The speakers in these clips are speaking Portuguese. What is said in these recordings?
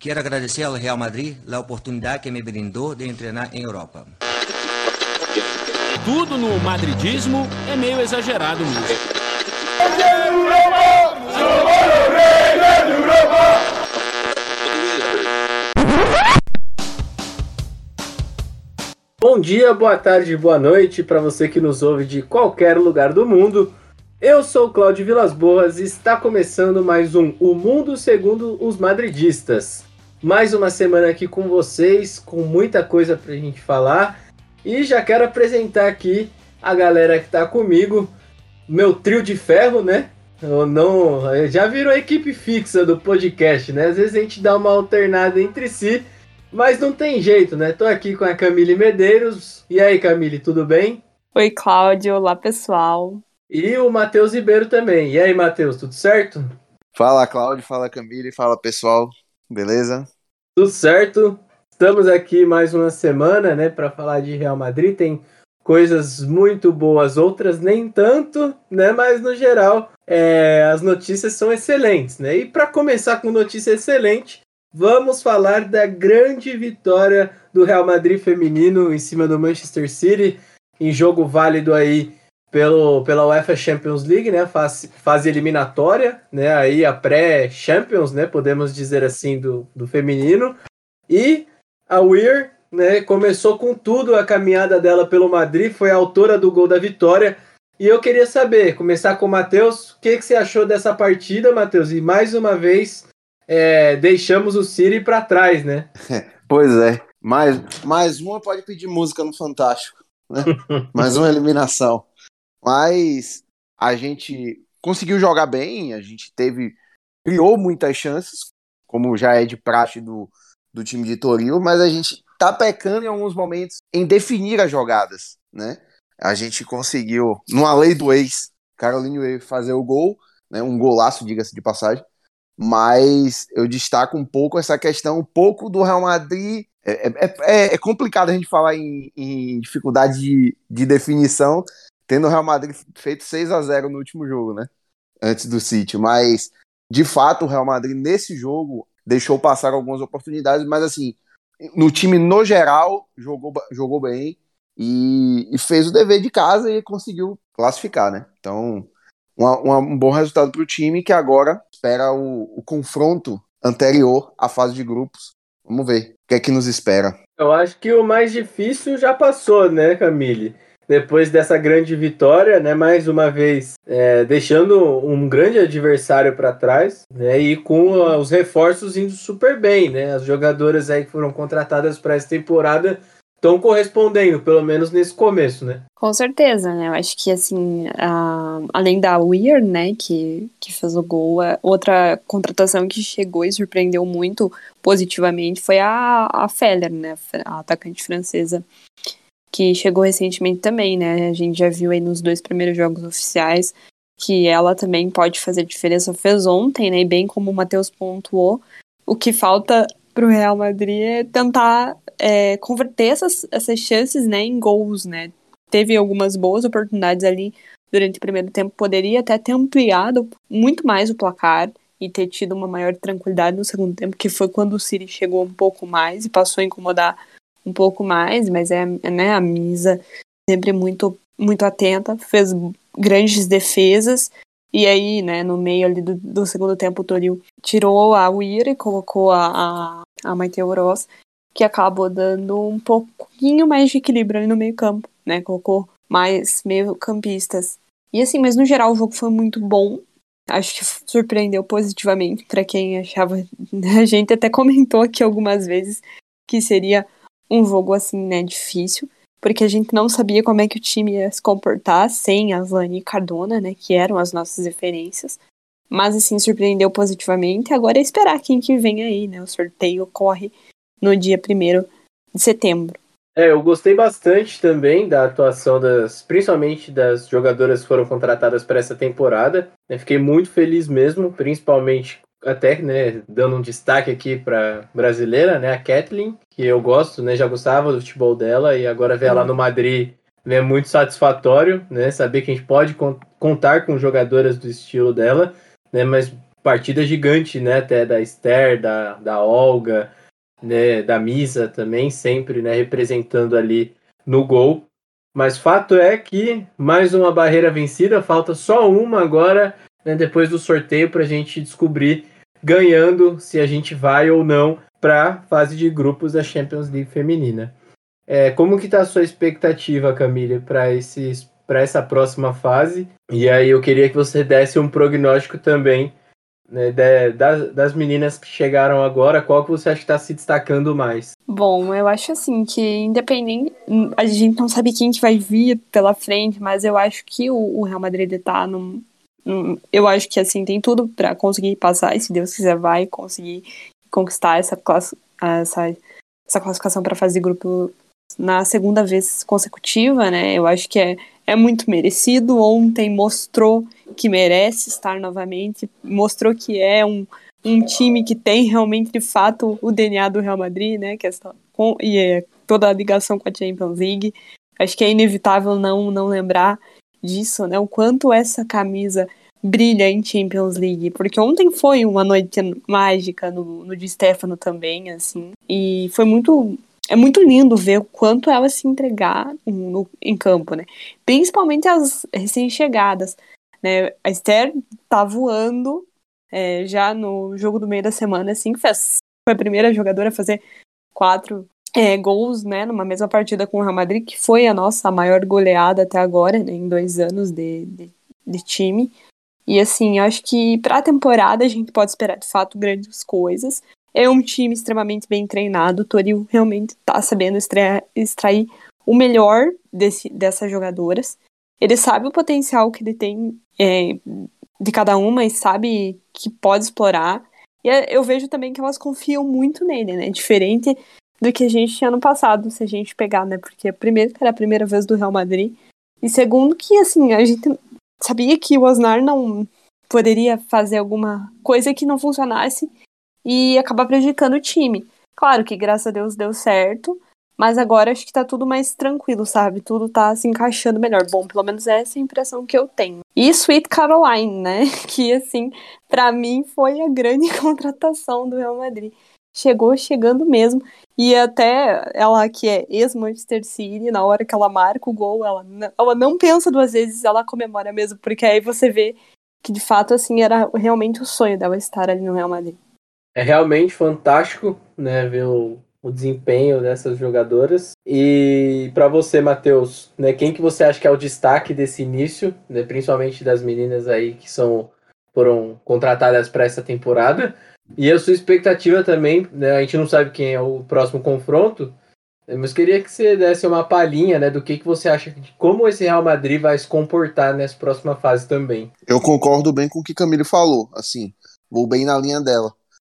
Quero agradecer ao Real Madrid a oportunidade que me brindou de treinar em Europa. Tudo no madridismo é meio exagerado mesmo. Bom dia, boa tarde, boa noite para você que nos ouve de qualquer lugar do mundo. Eu sou Cláudio Vilas Boas e está começando mais um O Mundo Segundo os Madridistas. Mais uma semana aqui com vocês, com muita coisa para a gente falar. E já quero apresentar aqui a galera que está comigo, meu trio de ferro, né? Eu não, já virou a equipe fixa do podcast, né? Às vezes a gente dá uma alternada entre si, mas não tem jeito, né? Tô aqui com a Camille Medeiros. E aí, Camille, tudo bem? Oi, Cláudio. Olá, pessoal. E o Matheus Ribeiro também. E aí, Matheus, tudo certo? Fala, Cláudio. Fala, Camille. Fala, pessoal. Beleza? Tudo certo. Estamos aqui mais uma semana, né, para falar de Real Madrid. Tem coisas muito boas, outras nem tanto, né? Mas no geral, é, as notícias são excelentes, né? E para começar com notícia excelente, vamos falar da grande vitória do Real Madrid feminino em cima do Manchester City em jogo válido aí pelo, pela UEFA Champions League, né? Fase, fase eliminatória, né? Aí a pré-Champions, né? Podemos dizer assim, do, do feminino. E a Weir, né? Começou com tudo a caminhada dela pelo Madrid, foi a autora do gol da vitória. E eu queria saber, começar com o Matheus, o que, que você achou dessa partida, Matheus? E mais uma vez, é, deixamos o City para trás, né? Pois é. Mais, mais uma pode pedir música no Fantástico. Né? mais uma eliminação. Mas a gente conseguiu jogar bem, a gente teve. criou muitas chances, como já é de praxe do, do time de Toril, mas a gente tá pecando em alguns momentos em definir as jogadas, né? A gente conseguiu, numa lei do ex, Caroline Way fazer o gol, né? Um golaço, diga-se de passagem. Mas eu destaco um pouco essa questão, um pouco do Real Madrid. É, é, é, é complicado a gente falar em, em dificuldade de, de definição, tendo o Real Madrid feito 6 a 0 no último jogo, né? Antes do City. Mas, de fato, o Real Madrid nesse jogo deixou passar algumas oportunidades, mas assim, no time no geral, jogou, jogou bem e, e fez o dever de casa e conseguiu classificar, né? Então, uma, uma, um bom resultado para o time que agora espera o, o confronto anterior à fase de grupos. Vamos ver o que é que nos espera. Eu acho que o mais difícil já passou, né, Camille? Depois dessa grande vitória, né, mais uma vez é, deixando um grande adversário para trás, né, e com os reforços indo super bem, né, as jogadoras aí que foram contratadas para essa temporada estão correspondendo, pelo menos nesse começo, né? Com certeza, né? Eu acho que assim, a, além da Weir, né, que, que fez o gol, outra contratação que chegou e surpreendeu muito positivamente foi a, a Feller, né, a atacante francesa que chegou recentemente também, né? A gente já viu aí nos dois primeiros jogos oficiais que ela também pode fazer diferença. Fez ontem, né? E bem como o Matheus pontuou, o que falta para o Real Madrid é tentar é, converter essas, essas chances né, em gols, né? Teve algumas boas oportunidades ali durante o primeiro tempo, poderia até ter ampliado muito mais o placar e ter tido uma maior tranquilidade no segundo tempo, que foi quando o City chegou um pouco mais e passou a incomodar um pouco mais, mas é, né, a Misa sempre muito muito atenta, fez grandes defesas e aí, né, no meio ali do, do segundo tempo o Toril tirou a Uira e colocou a, a, a Maite Oroz, que acabou dando um pouquinho mais de equilíbrio ali no meio campo, né, colocou mais meio campistas. E assim, mas no geral o jogo foi muito bom, acho que surpreendeu positivamente para quem achava, a gente até comentou aqui algumas vezes que seria um jogo assim, né, difícil, porque a gente não sabia como é que o time ia se comportar sem a Zani e Cardona, né, que eram as nossas referências. Mas assim, surpreendeu positivamente. Agora é esperar quem que vem aí, né? O sorteio ocorre no dia 1 de setembro. É, eu gostei bastante também da atuação das, principalmente das jogadoras que foram contratadas para essa temporada. Eu fiquei muito feliz mesmo, principalmente até, né, dando um destaque aqui para brasileira, né, a Kathleen, que eu gosto, né, já gostava do futebol dela e agora ver ela no Madrid né, é muito satisfatório, né, saber que a gente pode contar com jogadoras do estilo dela, né, mas partida gigante, né? Até da Esther, da, da Olga, né? Da Misa também, sempre, né? Representando ali no gol. Mas fato é que mais uma barreira vencida, falta só uma agora, né, depois do sorteio, para a gente descobrir ganhando se a gente vai ou não para fase de grupos da Champions League feminina. É, como que está a sua expectativa, Camille, para para essa próxima fase. E aí eu queria que você desse um prognóstico também né, de, das, das meninas que chegaram agora, qual que você acha que está se destacando mais? Bom, eu acho assim que independente, a gente não sabe quem que vai vir pela frente, mas eu acho que o, o Real Madrid está num, eu acho que assim tem tudo para conseguir passar e se Deus quiser vai conseguir conquistar essa classe, essa, essa classificação para fazer grupo na segunda vez consecutiva, né? Eu acho que é é muito merecido. Ontem mostrou que merece estar novamente, mostrou que é um, um time que tem realmente, de fato, o DNA do Real Madrid, né? Que é com, e é toda a ligação com a Champions League. Acho que é inevitável não, não lembrar disso, né? O quanto essa camisa brilha em Champions League, porque ontem foi uma noite mágica no, no de Stefano também, assim, e foi muito é muito lindo ver o quanto elas se entregar no, em campo, né? Principalmente as recém-chegadas, né? A Esther tá voando é, já no jogo do meio da semana, assim, fez, foi a primeira jogadora a fazer quatro é, gols, né, numa mesma partida com o Real Madrid, que foi a nossa maior goleada até agora, né, em dois anos de, de, de time. E assim, acho que para a temporada a gente pode esperar de fato grandes coisas. É um time extremamente bem treinado. O Toril realmente está sabendo extrair, extrair, o melhor desse, dessas jogadoras. Ele sabe o potencial que ele tem é, de cada uma e sabe que pode explorar. E é, eu vejo também que elas confiam muito nele, né? Diferente do que a gente tinha ano passado, se a gente pegar, né? Porque primeiro que era a primeira vez do Real Madrid. E segundo que, assim, a gente sabia que o Osnar não poderia fazer alguma coisa que não funcionasse e acabar prejudicando o time. Claro que graças a Deus deu certo, mas agora acho que tá tudo mais tranquilo, sabe? Tudo tá se encaixando melhor. Bom, pelo menos essa é a impressão que eu tenho. E Sweet Caroline, né? Que assim, para mim foi a grande contratação do Real Madrid. Chegou chegando mesmo. E até ela que é ex-Manchester City, na hora que ela marca o gol, ela não, ela não pensa duas vezes, ela comemora mesmo, porque aí você vê que de fato assim era realmente o sonho dela estar ali no Real Madrid é realmente fantástico, né, ver o, o desempenho dessas jogadoras. E para você, Matheus, né, quem que você acha que é o destaque desse início, né, principalmente das meninas aí que são foram contratadas para essa temporada? E a sua expectativa também, né, a gente não sabe quem é o próximo confronto, né, mas queria que você desse uma palhinha, né, do que, que você acha de como esse Real Madrid vai se comportar nessa próxima fase também. Eu concordo bem com o que Camilo falou, assim, vou bem na linha dela.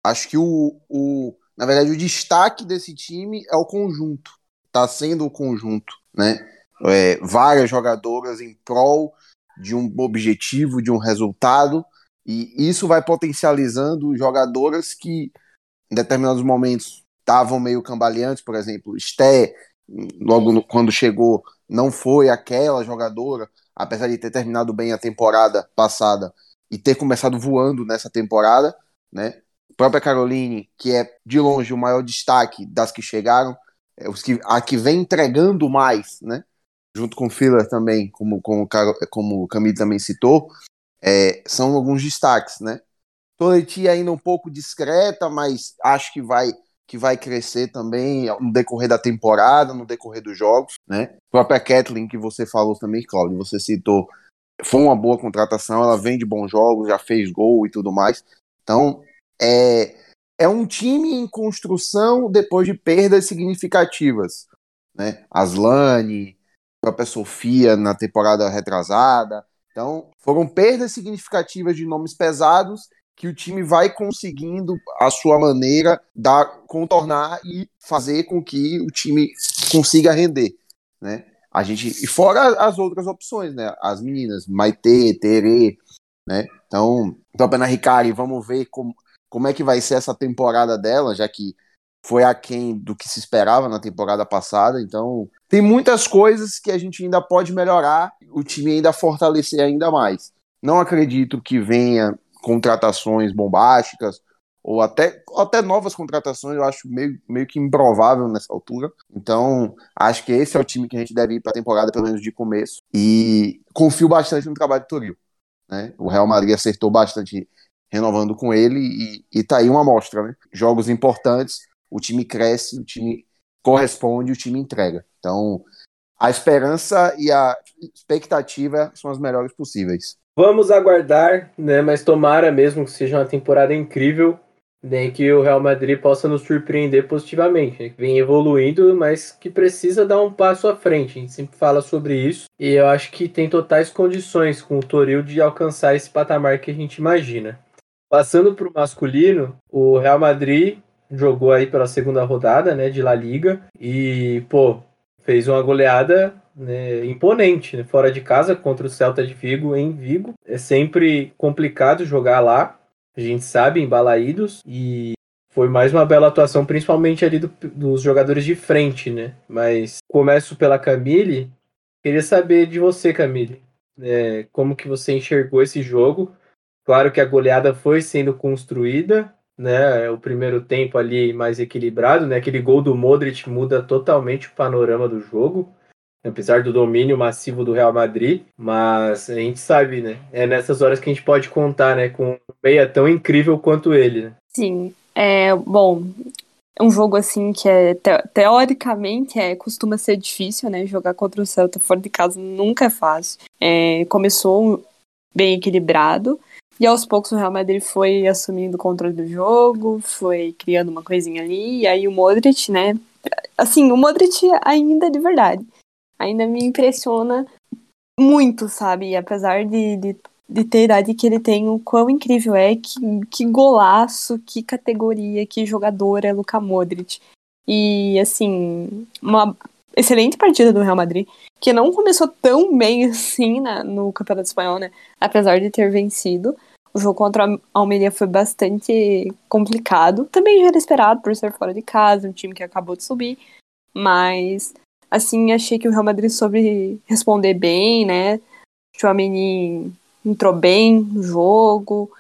Acho que o, o, na verdade, o destaque desse time é o conjunto. Está sendo o conjunto, né? É, várias jogadoras em prol de um objetivo, de um resultado, e isso vai potencializando jogadoras que em determinados momentos estavam meio cambaleantes, por exemplo, Sté, logo no, quando chegou, não foi aquela jogadora, apesar de ter terminado bem a temporada passada e ter começado voando nessa temporada, né? própria Caroline, que é de longe o maior destaque das que chegaram, é, os que, a que vem entregando mais, né? Junto com o Filler também, como, como, como o Camille também citou, é, são alguns destaques, né? Toletti ainda um pouco discreta, mas acho que vai que vai crescer também no decorrer da temporada, no decorrer dos jogos, né? A própria Kathleen, que você falou também, Claudio, você citou, foi uma boa contratação, ela vem de bons jogos, já fez gol e tudo mais. Então, é, é um time em construção depois de perdas significativas. Né? Aslane, a própria Sofia na temporada retrasada. Então, foram perdas significativas de nomes pesados que o time vai conseguindo, a sua maneira, dar, contornar e fazer com que o time consiga render. Né? A gente, e fora as outras opções, né? As meninas, Maite, Tere, né? Então, Pena Ricari, vamos ver como, como é que vai ser essa temporada dela, já que foi aquém do que se esperava na temporada passada. Então, tem muitas coisas que a gente ainda pode melhorar, o time ainda fortalecer ainda mais. Não acredito que venha contratações bombásticas ou até, até novas contratações, eu acho meio, meio que improvável nessa altura. Então, acho que esse é o time que a gente deve ir para a temporada, pelo menos de começo. E confio bastante no trabalho do Toril. Né? O Real Madrid acertou bastante renovando com ele e, e tá aí uma amostra. Né? Jogos importantes, o time cresce, o time corresponde, o time entrega. Então, a esperança e a expectativa são as melhores possíveis. Vamos aguardar, né? Mas tomara mesmo que seja uma temporada incrível, né? Que o Real Madrid possa nos surpreender positivamente. Né, vem evoluindo, mas que precisa dar um passo à frente. A gente sempre fala sobre isso. E eu acho que tem totais condições com o Toril de alcançar esse patamar que a gente imagina. Passando para o masculino, o Real Madrid jogou aí pela segunda rodada, né, de La Liga e, pô, fez uma goleada né, imponente, né, fora de casa contra o Celta de Vigo em Vigo. É sempre complicado jogar lá, a gente sabe, em Balaídos, e foi mais uma bela atuação, principalmente ali do, dos jogadores de frente, né? Mas começo pela Camille, queria saber de você, Camille, é, como que você enxergou esse jogo? Claro que a goleada foi sendo construída, né? O primeiro tempo ali mais equilibrado, né? Aquele gol do Modric muda totalmente o panorama do jogo, apesar do domínio massivo do Real Madrid, mas a gente sabe, né? É nessas horas que a gente pode contar, né? Com um meia tão incrível quanto ele, né? Sim, é bom. Um jogo assim que é te teoricamente é costuma ser difícil, né? Jogar contra o Celta fora de casa nunca é fácil. É, começou bem equilibrado. E aos poucos o Real Madrid foi assumindo o controle do jogo, foi criando uma coisinha ali, e aí o Modric, né? Assim, o Modric ainda de verdade. Ainda me impressiona muito, sabe? Apesar de, de, de ter a idade que ele tem, o quão incrível é, que, que golaço, que categoria, que jogador é Luka Modric. E, assim, uma excelente partida do Real Madrid, que não começou tão bem assim na, no Campeonato Espanhol, né? Apesar de ter vencido. O jogo contra a Almeria foi bastante complicado. Também já era esperado por ser fora de casa, um time que acabou de subir. Mas, assim, achei que o Real Madrid soube responder bem, né? O entrou bem no jogo.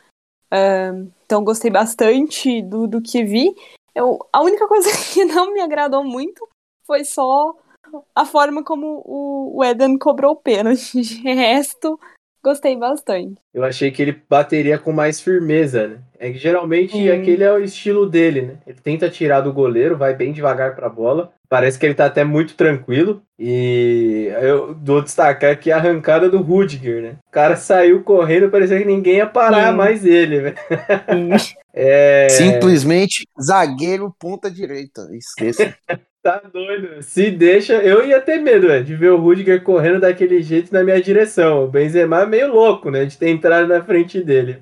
Uh, então, gostei bastante do, do que vi. Eu, a única coisa que não me agradou muito foi só a forma como o, o Eden cobrou o pênalti. De resto, Gostei bastante. Eu achei que ele bateria com mais firmeza, né? É que geralmente hum. aquele é o estilo dele, né? Ele tenta tirar do goleiro, vai bem devagar pra bola. Parece que ele tá até muito tranquilo. E eu vou destacar aqui a arrancada do Rudiger, né? O cara saiu correndo, parecia que ninguém ia parar mais ele, velho. é... Simplesmente zagueiro ponta direita. Esqueça. Tá doido. Se deixa, eu ia ter medo, né, de ver o Rudiger correndo daquele jeito na minha direção. O Benzema é meio louco, né, de ter entrado na frente dele.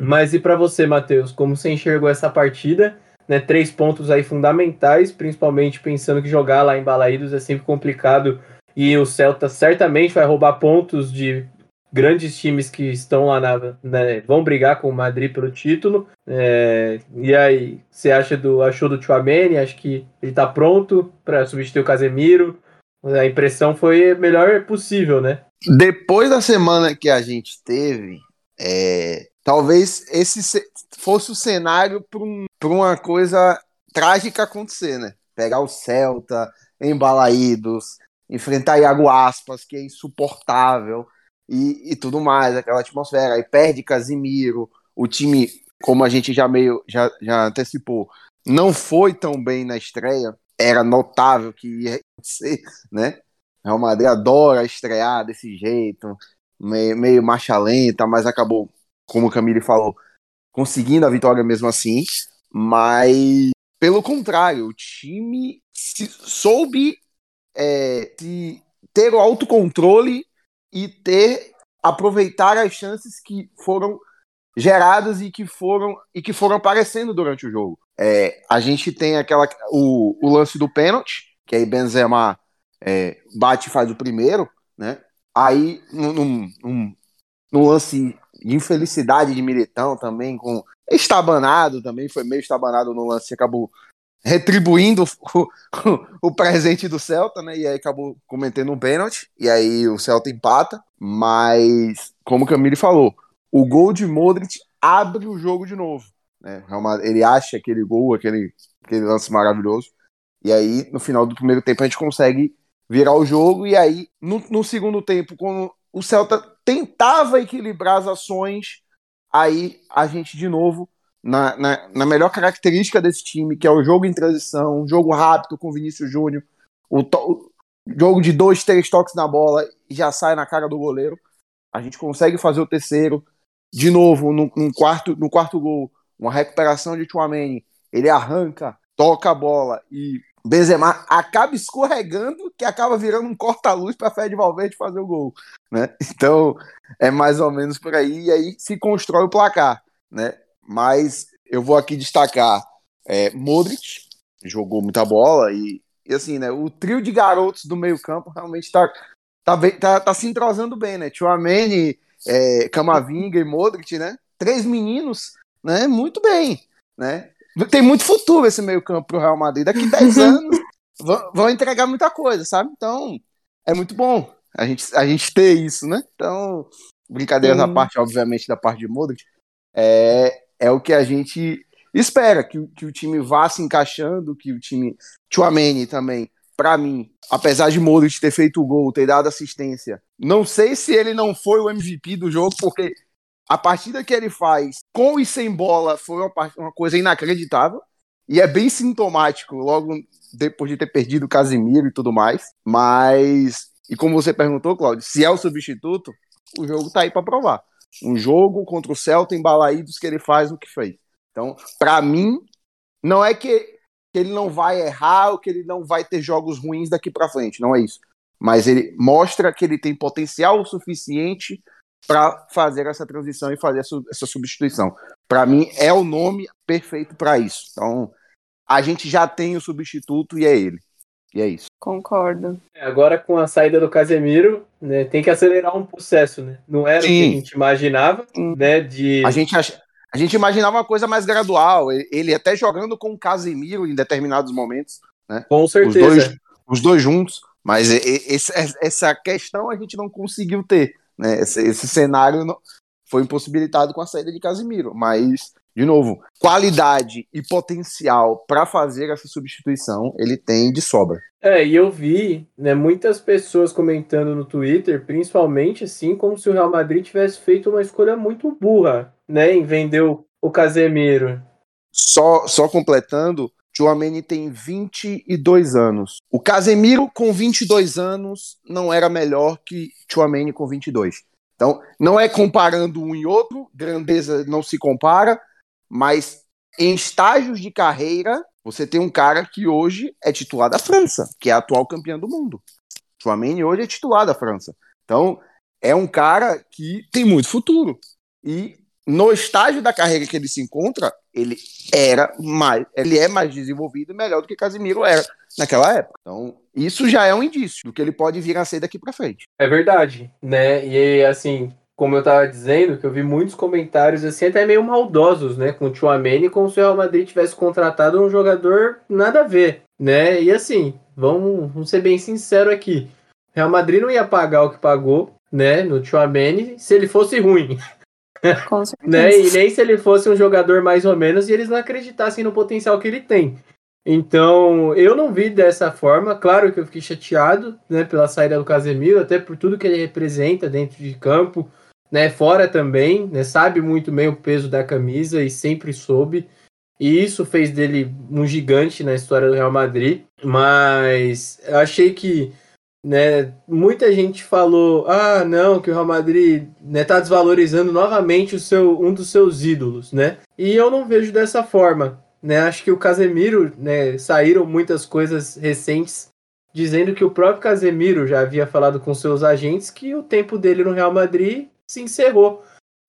Mas e para você, Matheus, como você enxergou essa partida? Né, três pontos aí fundamentais, principalmente pensando que jogar lá em Balaídos é sempre complicado e o Celta certamente vai roubar pontos de grandes times que estão lá na, né, vão brigar com o Madrid pelo título. É, e aí, você acha do achou do Chouameni? Acho que ele está pronto para substituir o Casemiro. A impressão foi a melhor possível, né? Depois da semana que a gente teve, é, talvez esse fosse o cenário para um, uma coisa trágica acontecer, né? Pegar o Celta, embalaídos, enfrentar Iago Aspas, que é insuportável e, e tudo mais, aquela atmosfera. Aí perde Casimiro, o time, como a gente já meio já, já antecipou, não foi tão bem na estreia. Era notável que ia ser, né? Real Madrid adora estrear desse jeito, meio, meio marcha lenta, mas acabou, como o Camille falou, conseguindo a vitória mesmo assim. Mas, pelo contrário, o time soube é, se ter o autocontrole e ter aproveitar as chances que foram geradas e que foram e que foram aparecendo durante o jogo. É, a gente tem aquela o, o lance do pênalti, que aí Benzema é, bate e faz o primeiro, né? Aí num, num, num lance de infelicidade de Militão também, com estabanado também, foi meio estabanado no lance, acabou retribuindo o, o, o, presente do Celta, né? E aí acabou cometendo um pênalti. E aí o Celta empata. Mas, como o Camille falou, o gol de Modric abre o jogo de novo. Né? Ele acha aquele gol, aquele, aquele lance maravilhoso. E aí, no final do primeiro tempo, a gente consegue virar o jogo. E aí, no, no segundo tempo, quando o Celta tentava equilibrar as ações, aí a gente de novo na, na, na, melhor característica desse time, que é o jogo em transição, jogo rápido com Vinícius Júnior, o, o, jogo de dois, três toques na bola e já sai na cara do goleiro. A gente consegue fazer o terceiro. De novo, no, no quarto, no quarto gol, uma recuperação de Chouameni. Ele arranca, toca a bola e Benzema acaba escorregando, que acaba virando um corta-luz para Fred Valverde fazer o gol, né? Então, é mais ou menos por aí e aí se constrói o placar, né? Mas eu vou aqui destacar é, Modric, jogou muita bola e, e, assim, né? O trio de garotos do meio-campo realmente está tá, tá, tá, se entrosando bem, né? Tchouameni, é, Camavinga e Modric, né? Três meninos, né? Muito bem, né? tem muito futuro esse meio-campo pro Real Madrid. Daqui 10 anos vão, vão, entregar muita coisa, sabe? Então, é muito bom a gente, a gente ter isso, né? Então, brincadeiras à parte, obviamente, da parte de Modric, é, é o que a gente espera, que, que o time vá se encaixando, que o time. Chouameni também, para mim, apesar de Modric ter feito o gol, ter dado assistência, não sei se ele não foi o MVP do jogo, porque a partida que ele faz com e sem bola foi uma, uma coisa inacreditável. E é bem sintomático, logo depois de ter perdido o Casimiro e tudo mais. Mas, e como você perguntou, Claudio, se é o substituto, o jogo tá aí para provar. Um jogo contra o Celta em Balaídos que ele faz o que fez. Então, para mim, não é que, que ele não vai errar ou que ele não vai ter jogos ruins daqui para frente, não é isso. Mas ele mostra que ele tem potencial suficiente para fazer essa transição e fazer essa substituição. Para mim, é o nome perfeito para isso. Então, a gente já tem o substituto e é ele. E é isso. Concordo. É, agora, com a saída do Casemiro, né, tem que acelerar um processo, né? Não era Sim. o que a gente imaginava, né? De... A gente ach... A gente imaginava uma coisa mais gradual, ele até jogando com o Casemiro em determinados momentos, né? Com certeza. Os dois, os dois juntos, mas esse, essa questão a gente não conseguiu ter. Né? Esse, esse cenário não, foi impossibilitado com a saída de Casimiro, mas de novo, qualidade e potencial para fazer essa substituição ele tem de sobra. É, e eu vi né, muitas pessoas comentando no Twitter, principalmente assim, como se o Real Madrid tivesse feito uma escolha muito burra, né, em vender o, o Casemiro. Só, só completando, Chouameni tem 22 anos. O Casemiro com 22 anos não era melhor que Chouameni com 22. Então, não é comparando um e outro, grandeza não se compara, mas em estágios de carreira, você tem um cara que hoje é titular da França, que é a atual campeã do mundo. Chouameni hoje é titular da França. Então, é um cara que tem muito futuro. E no estágio da carreira que ele se encontra, ele era mais, ele é mais desenvolvido e melhor do que Casimiro era naquela época. Então, isso já é um indício do que ele pode vir a ser daqui para frente. É verdade, né? E assim, como eu tava dizendo, que eu vi muitos comentários assim até meio maldosos, né, com o Chouameni, como se o Real Madrid tivesse contratado um jogador nada a ver, né? E assim, vamos, vamos ser bem sincero aqui. O Real Madrid não ia pagar o que pagou, né, no Chouameni, se ele fosse ruim. Com certeza. né? E nem se ele fosse um jogador mais ou menos e eles não acreditassem no potencial que ele tem. Então, eu não vi dessa forma. Claro que eu fiquei chateado né, pela saída do Casemiro, até por tudo que ele representa dentro de campo, né, fora também, né, sabe muito bem o peso da camisa e sempre soube. E isso fez dele um gigante na história do Real Madrid. Mas eu achei que né? Muita gente falou: "Ah, não, que o Real Madrid, né, tá desvalorizando novamente o seu um dos seus ídolos", né? E eu não vejo dessa forma, né? Acho que o Casemiro, né, saíram muitas coisas recentes dizendo que o próprio Casemiro já havia falado com seus agentes que o tempo dele no Real Madrid se encerrou,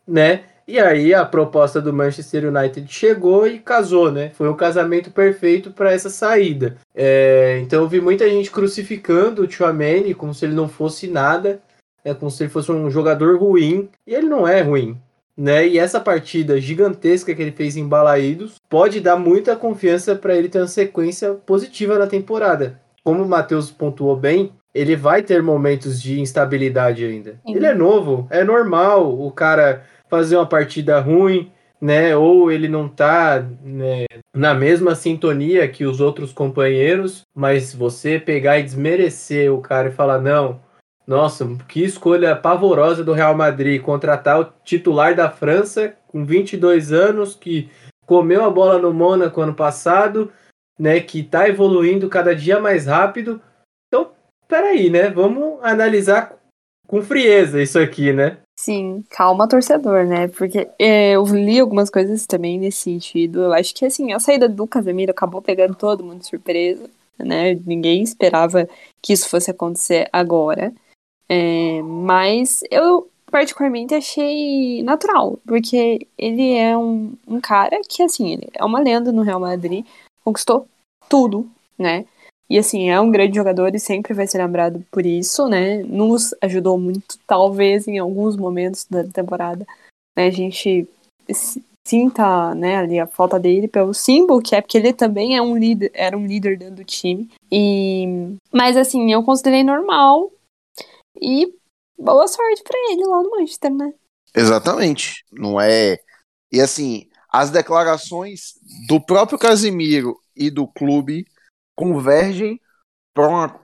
né? E aí a proposta do Manchester United chegou e casou, né? Foi um casamento perfeito para essa saída. É, então eu vi muita gente crucificando o Chouameni como se ele não fosse nada, é como se ele fosse um jogador ruim. E ele não é ruim, né? E essa partida gigantesca que ele fez em Balaídos pode dar muita confiança para ele ter uma sequência positiva na temporada. Como o Matheus pontuou bem, ele vai ter momentos de instabilidade ainda. Sim. Ele é novo, é normal o cara fazer uma partida ruim, né? Ou ele não tá né, na mesma sintonia que os outros companheiros, mas você pegar e desmerecer o cara e falar, não, nossa, que escolha pavorosa do Real Madrid contratar o titular da França com 22 anos, que comeu a bola no Mônaco ano passado, né? Que tá evoluindo cada dia mais rápido. Peraí, né? Vamos analisar com frieza isso aqui, né? Sim, calma, torcedor, né? Porque é, eu li algumas coisas também nesse sentido. Eu acho que, assim, a saída do Casemiro acabou pegando todo mundo de surpresa, né? Ninguém esperava que isso fosse acontecer agora. É, mas eu, particularmente, achei natural, porque ele é um, um cara que, assim, ele é uma lenda no Real Madrid, conquistou tudo, né? E assim, é um grande jogador e sempre vai ser lembrado por isso, né? Nos ajudou muito, talvez, em alguns momentos da temporada. Né? A gente sinta né, ali a falta dele pelo símbolo, que é porque ele também é um líder, era um líder dentro do time. E mas assim, eu considerei normal e boa sorte para ele lá no Manchester, né? Exatamente. Não é. E assim, as declarações do próprio Casimiro e do clube convergem para uma,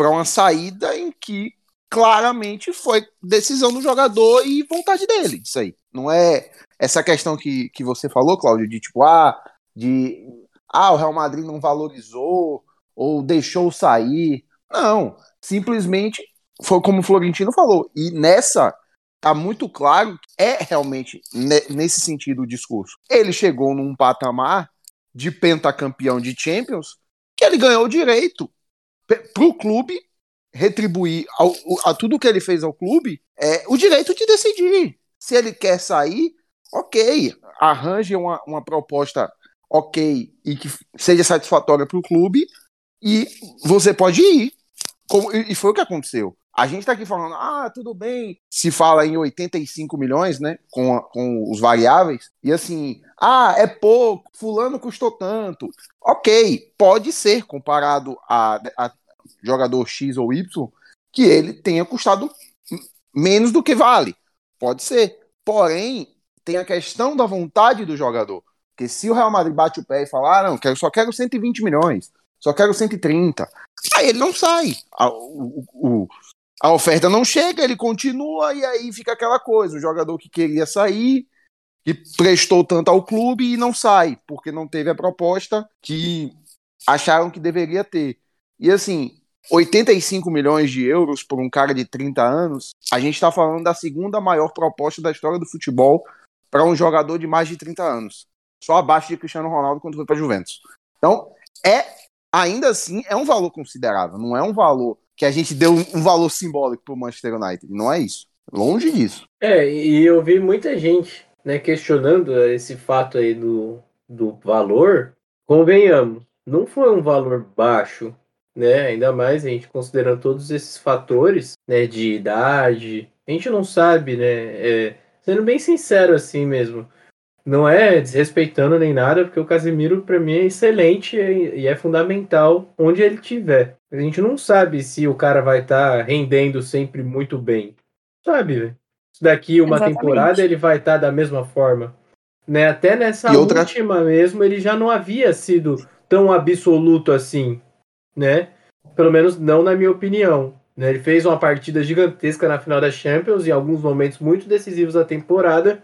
uma saída em que claramente foi decisão do jogador e vontade dele. Isso aí. Não é essa questão que, que você falou, Cláudio, de tipo, ah, de ah, o Real Madrid não valorizou ou deixou sair. Não, simplesmente foi como o Florentino falou. E nessa tá muito claro que é realmente nesse sentido o discurso. Ele chegou num patamar de pentacampeão de Champions que ele ganhou o direito para o clube retribuir ao, a tudo que ele fez ao clube é, o direito de decidir. Se ele quer sair, ok, arranje uma, uma proposta ok e que seja satisfatória para o clube e você pode ir. Como, e foi o que aconteceu. A gente está aqui falando, ah, tudo bem. Se fala em 85 milhões, né? Com, com os variáveis. E assim, ah, é pouco, fulano custou tanto. Ok, pode ser comparado a, a jogador X ou Y, que ele tenha custado menos do que vale. Pode ser. Porém, tem a questão da vontade do jogador. Porque se o Real Madrid bate o pé e falar, ah, não, quero, só quero 120 milhões, só quero 130, aí ele não sai. O, o, a oferta não chega, ele continua e aí fica aquela coisa: o jogador que queria sair, que prestou tanto ao clube e não sai, porque não teve a proposta que acharam que deveria ter. E assim, 85 milhões de euros por um cara de 30 anos, a gente está falando da segunda maior proposta da história do futebol para um jogador de mais de 30 anos. Só abaixo de Cristiano Ronaldo quando foi para Juventus. Então, é ainda assim é um valor considerável, não é um valor que a gente deu um valor simbólico pro Manchester United. Não é isso. Longe disso. É, e eu vi muita gente né, questionando esse fato aí do, do valor. Convenhamos, não foi um valor baixo, né? Ainda mais a gente considerando todos esses fatores, né, de idade. A gente não sabe, né? É, sendo bem sincero assim mesmo. Não é desrespeitando nem nada, porque o Casemiro para mim é excelente e é fundamental onde ele estiver. A gente não sabe se o cara vai estar tá rendendo sempre muito bem. Sabe, velho? Daqui uma Exatamente. temporada ele vai estar tá da mesma forma. Né? Até nessa outra... última mesmo, ele já não havia sido tão absoluto assim, né? Pelo menos não na minha opinião. Né? Ele fez uma partida gigantesca na final da Champions e alguns momentos muito decisivos da temporada,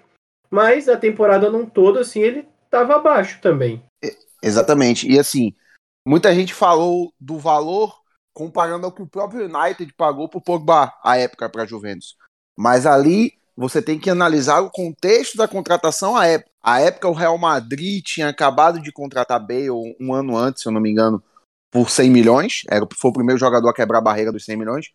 mas a temporada não toda, assim, ele estava abaixo também. Exatamente. E assim, muita gente falou do valor comparando ao que o próprio United pagou por Pogba à época para a Juventus. Mas ali você tem que analisar o contexto da contratação à época. A época o Real Madrid tinha acabado de contratar Bale um ano antes, se eu não me engano, por 100 milhões. Era, foi o primeiro jogador a quebrar a barreira dos 100 milhões.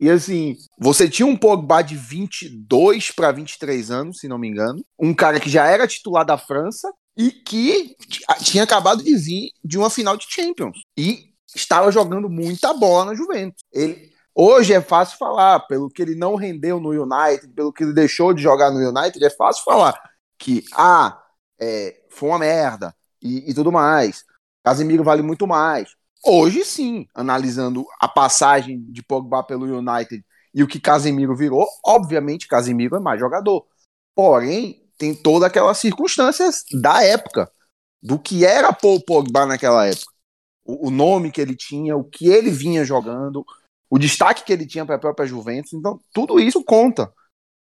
E assim, você tinha um Pogba de 22 para 23 anos, se não me engano. Um cara que já era titular da França e que tinha acabado de vir de uma final de Champions. E estava jogando muita bola na Juventus. Ele, hoje é fácil falar, pelo que ele não rendeu no United, pelo que ele deixou de jogar no United, é fácil falar que, ah, é, foi uma merda e, e tudo mais. Casemiro vale muito mais. Hoje sim, analisando a passagem de Pogba pelo United e o que Casemiro virou, obviamente Casemiro é mais jogador. Porém, tem todas aquelas circunstâncias da época, do que era Paul Pogba naquela época. O, o nome que ele tinha, o que ele vinha jogando, o destaque que ele tinha para a própria Juventus. Então, tudo isso conta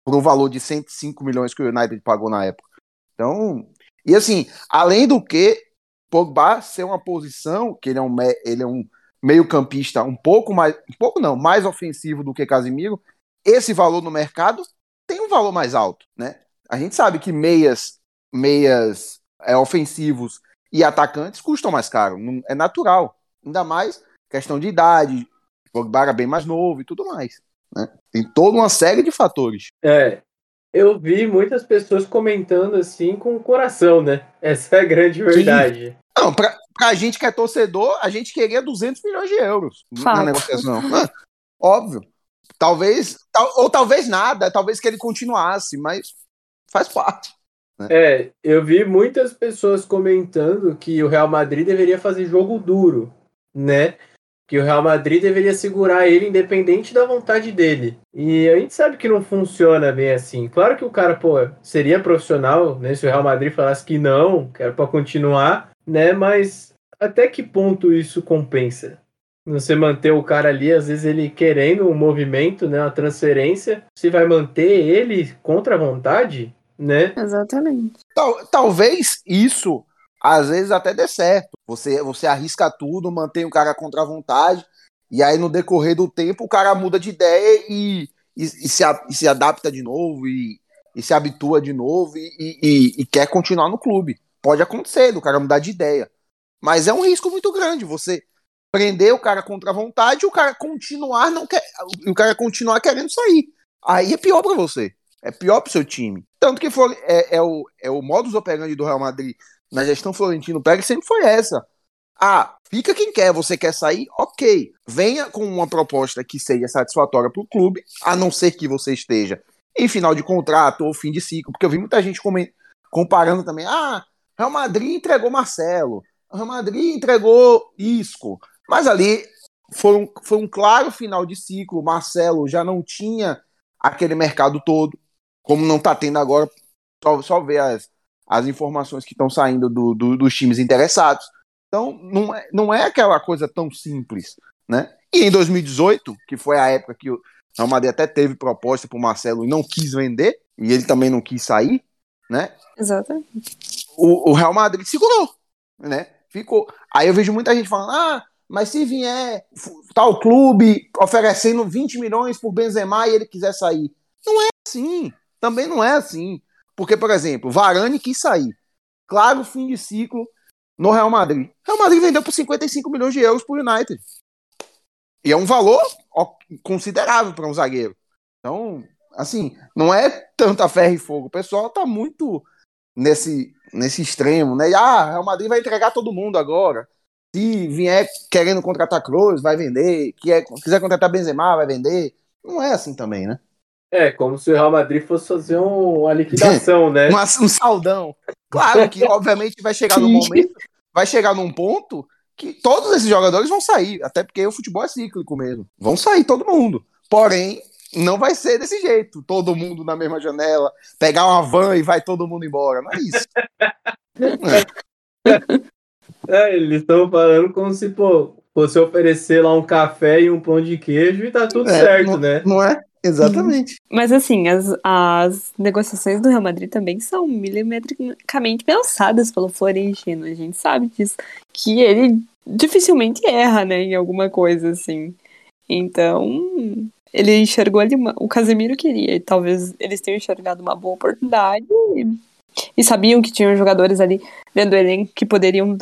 para o valor de 105 milhões que o United pagou na época. Então, e assim, além do que, Pogba ser uma posição que ele é um, ele é um meio-campista um pouco mais, um pouco não, mais ofensivo do que Casimiro, esse valor no mercado tem um valor mais alto, né? A gente sabe que meias, meias é, ofensivos e atacantes custam mais caro, é natural. Ainda mais questão de idade, Pogba era bem mais novo e tudo mais. Né? Tem toda uma série de fatores. É, eu vi muitas pessoas comentando assim com o coração, né? Essa é a grande verdade. Sim. Não, pra, pra gente que é torcedor, a gente queria 200 milhões de euros Fato. na negociação. Ah, óbvio. Talvez, tal, ou talvez nada, talvez que ele continuasse, mas faz parte. Né? É, eu vi muitas pessoas comentando que o Real Madrid deveria fazer jogo duro, né? Que o Real Madrid deveria segurar ele independente da vontade dele. E a gente sabe que não funciona bem assim. Claro que o cara, pô, seria profissional, né, se o Real Madrid falasse que não, que era para continuar, né, mas até que ponto isso compensa? Você manter o cara ali, às vezes ele querendo um movimento, né, uma transferência, se vai manter ele contra a vontade, né? Exatamente. Tal, talvez isso às vezes até dê certo. Você, você arrisca tudo, mantém o cara contra a vontade, e aí no decorrer do tempo o cara muda de ideia e, e, e, se, e se, adapta de novo e, se habitua de novo e, quer continuar no clube. Pode acontecer, do cara mudar de ideia. Mas é um risco muito grande você prender o cara contra a vontade e o cara continuar não quer, o cara continuar querendo sair. Aí é pior para você. É pior pro seu time. Tanto que for, é, é, o, é o modus operandi do Real Madrid na gestão Florentino Pérez sempre foi essa. Ah, fica quem quer, você quer sair? Ok. Venha com uma proposta que seja satisfatória para o clube, a não ser que você esteja em final de contrato ou fim de ciclo, porque eu vi muita gente comparando também. Ah, Real Madrid entregou Marcelo, Real Madrid entregou Isco, mas ali foi um, foi um claro final de ciclo. Marcelo já não tinha aquele mercado todo, como não está tendo agora. Só, só ver as, as informações que estão saindo do, do, dos times interessados. Então, não é, não é aquela coisa tão simples, né? E em 2018, que foi a época que o Real Madrid até teve proposta para o Marcelo e não quis vender, e ele também não quis sair, né? Exatamente. O, o Real Madrid segurou, né? Ficou. Aí eu vejo muita gente falando, ah, mas se vier tal clube oferecendo 20 milhões por Benzema e ele quiser sair. Não é assim. Também não é assim. Porque, por exemplo, Varane quis sair. Claro, fim de ciclo no Real Madrid. Real Madrid vendeu por 55 milhões de euros para o United. E é um valor considerável para um zagueiro. Então, assim, não é tanta ferro e fogo. O pessoal tá muito nesse, nesse extremo, né? Ah, Real Madrid vai entregar todo mundo agora. Se vier querendo contratar Kroos, vai vender. Quer, quiser contratar Benzema, vai vender. Não é assim também, né? É, como se o Real Madrid fosse fazer um, uma liquidação, né? um saldão. Claro que, obviamente, vai chegar num momento, vai chegar num ponto que todos esses jogadores vão sair, até porque o futebol é cíclico mesmo. Vão sair todo mundo. Porém, não vai ser desse jeito, todo mundo na mesma janela, pegar uma van e vai todo mundo embora. Não é isso. é. é eles estão falando como se, pô, você oferecer lá um café e um pão de queijo e tá tudo é, certo, não, né? Não é? Exatamente. Mas assim, as, as negociações do Real Madrid também são milimetricamente pensadas pelo Florentino. A gente sabe disso. Que ele dificilmente erra, né, em alguma coisa, assim. Então, ele enxergou ali. Uma, o Casemiro queria. Talvez eles tenham enxergado uma boa oportunidade. E, e sabiam que tinham jogadores ali dentro do elenco que poderiam,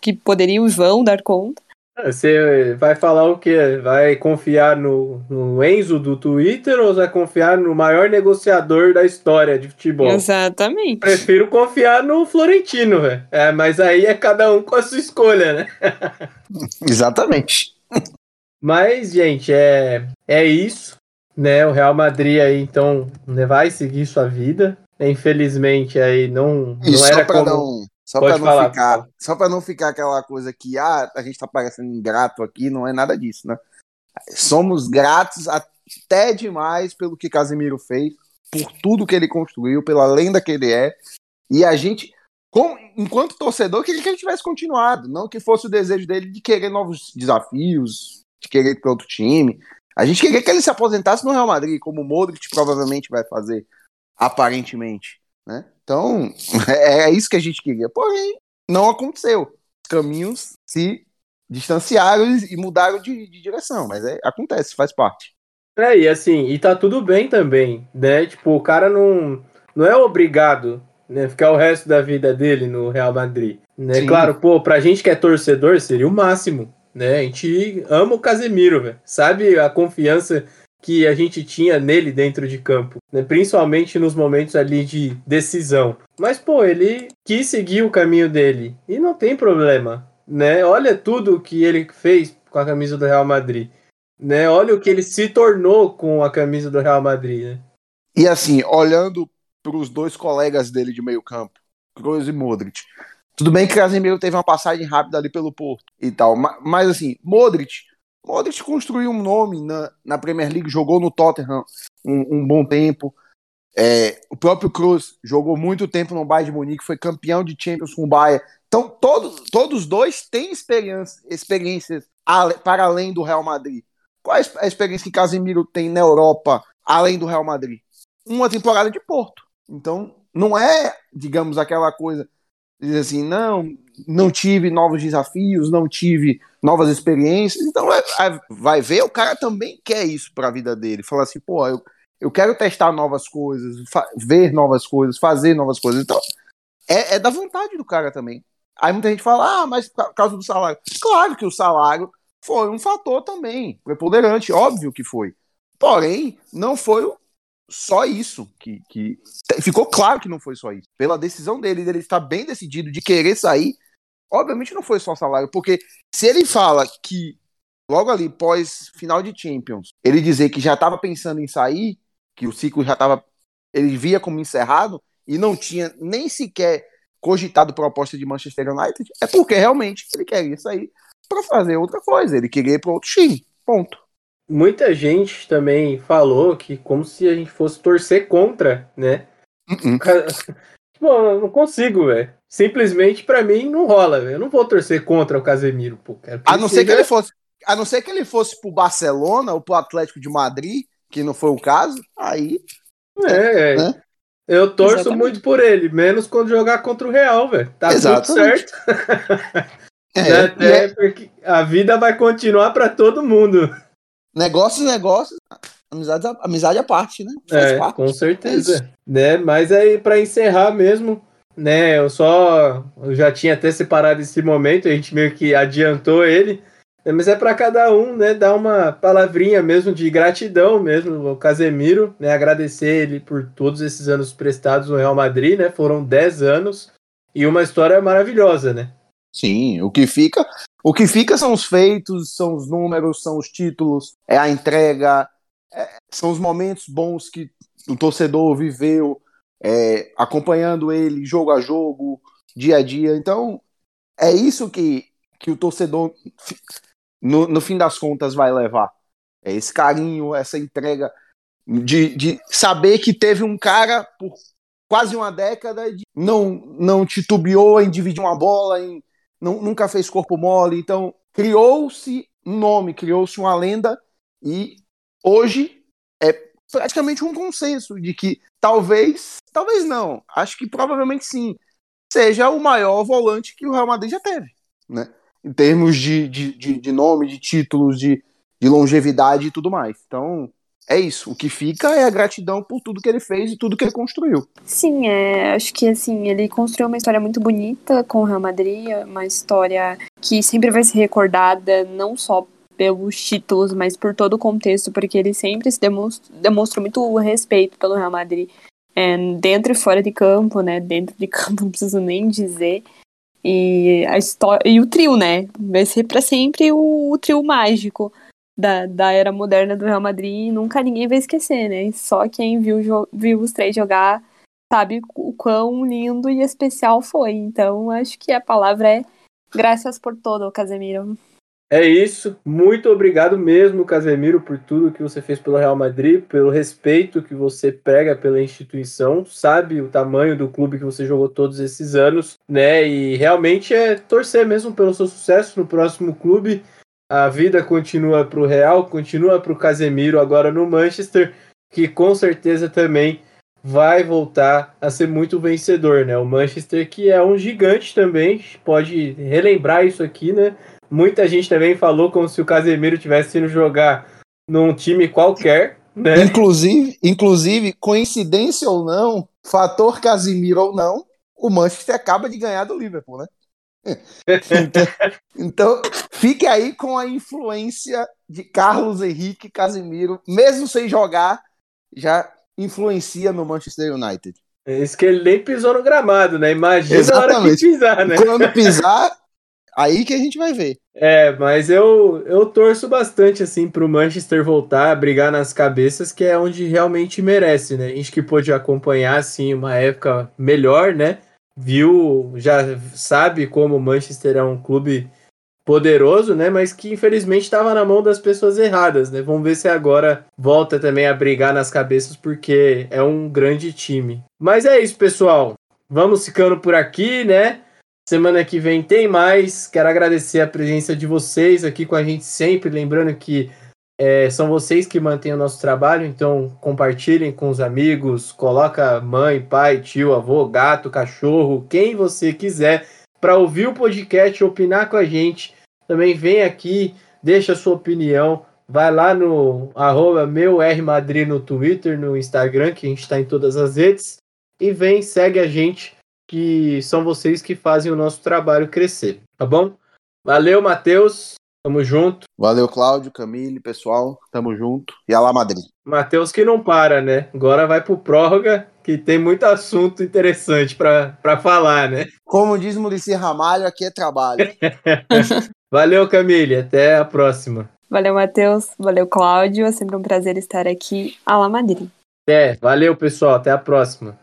que poderiam e vão dar conta. Você vai falar o quê? Vai confiar no, no Enzo do Twitter ou vai confiar no maior negociador da história de futebol? Exatamente. Prefiro confiar no Florentino, velho. É, mas aí é cada um com a sua escolha, né? Exatamente. Mas, gente, é, é isso. Né? O Real Madrid aí, então, vai seguir sua vida. Infelizmente, aí não, não era como... Não só para não falar, ficar, só para não ficar aquela coisa que ah, a gente tá parecendo ingrato aqui, não é nada disso, né? Somos gratos até demais pelo que Casemiro fez, por tudo que ele construiu, pela lenda que ele é. E a gente, como, enquanto torcedor, queria que ele tivesse continuado, não que fosse o desejo dele de querer novos desafios, de querer ir para outro time. A gente queria que ele se aposentasse no Real Madrid, como o Modric provavelmente vai fazer, aparentemente. Né? Então, é, é isso que a gente queria. Porém, não aconteceu. Os caminhos se distanciaram e mudaram de, de direção, mas é, acontece, faz parte. É, e assim, e tá tudo bem também, né? Tipo, o cara não, não é obrigado né, ficar o resto da vida dele no Real Madrid. Né? Claro, pô, pra gente que é torcedor, seria o máximo, né? A gente ama o Casemiro, velho. Sabe a confiança que a gente tinha nele dentro de campo, né? principalmente nos momentos ali de decisão. Mas, pô, ele quis seguir o caminho dele e não tem problema, né? Olha tudo que ele fez com a camisa do Real Madrid, né? Olha o que ele se tornou com a camisa do Real Madrid, né? E assim, olhando para os dois colegas dele de meio campo, Kroos e Modric. Tudo bem que Casemiro teve uma passagem rápida ali pelo Porto e tal, mas assim, Modric Modric construiu um nome na, na Premier League, jogou no Tottenham um, um bom tempo. É, o próprio Cruz jogou muito tempo no Bayern de Munique, foi campeão de Champions com o Bayern. Então, todos, todos dois têm experiência, experiências para além do Real Madrid. Qual é a experiência que Casemiro tem na Europa, além do Real Madrid? Uma temporada de Porto. Então, não é, digamos, aquela coisa, dizer assim, não, não tive novos desafios, não tive novas experiências. Então, é, é, vai ver, o cara também quer isso para a vida dele. Fala assim, pô, eu, eu quero testar novas coisas, ver novas coisas, fazer novas coisas. Então, é, é da vontade do cara também. Aí muita gente fala, ah, mas por causa do salário. Claro que o salário foi um fator também, preponderante, óbvio que foi. Porém, não foi só isso que, que ficou claro que não foi só isso. Pela decisão dele, ele está bem decidido de querer sair, obviamente não foi só salário, porque se ele fala que logo ali, pós final de Champions, ele dizer que já estava pensando em sair, que o ciclo já estava. Ele via como encerrado e não tinha nem sequer cogitado proposta de Manchester United, é porque realmente ele queria sair para fazer outra coisa. Ele queria ir para outro time. Ponto. Muita gente também falou que como se a gente fosse torcer contra, né? Uh -uh. Pô, eu não consigo, velho. Simplesmente para mim não rola, velho. Eu não vou torcer contra o Casemiro, pô. A não ser que ele fosse, a não ser que ele fosse pro Barcelona ou pro Atlético de Madrid, que não foi o caso, aí é, né? Eu torço Exatamente. muito por ele, menos quando jogar contra o Real, velho. Tá Exatamente. tudo certo. é, Até é... porque a vida vai continuar para todo mundo. Negócios, negócios, amizade, amizade à parte, né? Faz é, parte. com certeza. É né? Mas aí, para encerrar mesmo, né? Eu só. Eu já tinha até separado esse momento, a gente meio que adiantou ele. Né, mas é para cada um, né? Dar uma palavrinha mesmo de gratidão mesmo ao Casemiro, né? Agradecer ele por todos esses anos prestados no Real Madrid, né? Foram 10 anos e uma história maravilhosa, né? Sim, o que fica, o que fica são os feitos, são os números, são os títulos, é a entrega, é, são os momentos bons que o torcedor viveu, é, acompanhando ele jogo a jogo, dia a dia. Então, é isso que, que o torcedor, no, no fim das contas, vai levar. É esse carinho, essa entrega de, de saber que teve um cara por quase uma década de não, não titubeou em dividir uma bola, em, nunca fez corpo mole. Então, criou-se um nome, criou-se uma lenda e hoje é praticamente um consenso de que talvez, talvez não, acho que provavelmente sim, seja o maior volante que o Real Madrid já teve, né? Em termos de, de, de, de nome, de títulos, de, de longevidade e tudo mais. Então, é isso. O que fica é a gratidão por tudo que ele fez e tudo que ele construiu. Sim, é, acho que assim, ele construiu uma história muito bonita com o Real Madrid, uma história que sempre vai ser recordada, não só pelos títulos, mas por todo o contexto, porque ele sempre se demonstra, demonstra muito respeito pelo Real Madrid, é, dentro e fora de campo, né? Dentro de campo não preciso nem dizer. E a história e o trio, né? Vai ser para sempre o, o, trio mágico da, da era moderna do Real Madrid. E nunca ninguém vai esquecer, né? Só quem viu, viu os três jogar sabe o quão lindo e especial foi. Então, acho que a palavra é graças por todo, Casemiro. É isso. Muito obrigado mesmo, Casemiro, por tudo que você fez pelo Real Madrid, pelo respeito que você prega pela instituição. Sabe o tamanho do clube que você jogou todos esses anos, né? E realmente é torcer mesmo pelo seu sucesso no próximo clube. A vida continua para o Real, continua para o Casemiro agora no Manchester, que com certeza também vai voltar a ser muito vencedor, né? O Manchester que é um gigante também, pode relembrar isso aqui, né? Muita gente também falou como se o Casemiro tivesse indo jogar num time qualquer, né? Inclusive, inclusive, coincidência ou não, fator Casemiro ou não, o Manchester acaba de ganhar do Liverpool, né? então, então, fique aí com a influência de Carlos Henrique Casemiro, mesmo sem jogar, já influencia no Manchester United. É isso que ele nem pisou no gramado, né? Imagina Exatamente. a hora que pisar, né? Quando pisar, aí que a gente vai ver. É, mas eu, eu torço bastante, assim, pro Manchester voltar a brigar nas cabeças, que é onde realmente merece, né? A gente que pôde acompanhar, assim, uma época melhor, né? Viu, já sabe como o Manchester é um clube poderoso, né? Mas que infelizmente estava na mão das pessoas erradas, né? Vamos ver se agora volta também a brigar nas cabeças, porque é um grande time. Mas é isso, pessoal. Vamos ficando por aqui, né? Semana que vem tem mais. Quero agradecer a presença de vocês aqui com a gente sempre. Lembrando que é, são vocês que mantêm o nosso trabalho, então compartilhem com os amigos, coloca mãe, pai, tio, avô, gato, cachorro, quem você quiser para ouvir o podcast, opinar com a gente. Também vem aqui, deixa a sua opinião. Vai lá no arroba meu Madrid no Twitter, no Instagram, que a gente está em todas as redes. E vem, segue a gente, que são vocês que fazem o nosso trabalho crescer, tá bom? Valeu, Matheus. Tamo junto. Valeu, Cláudio, Camille, pessoal. Tamo junto. E Alá Madrid. Matheus que não para, né? Agora vai pro prórroga, que tem muito assunto interessante para falar, né? Como diz Murici Ramalho, aqui é trabalho. Valeu, Camille. Até a próxima. Valeu, Matheus. Valeu, Cláudio. É sempre um prazer estar aqui. Alá Madrid. É, valeu, pessoal. Até a próxima.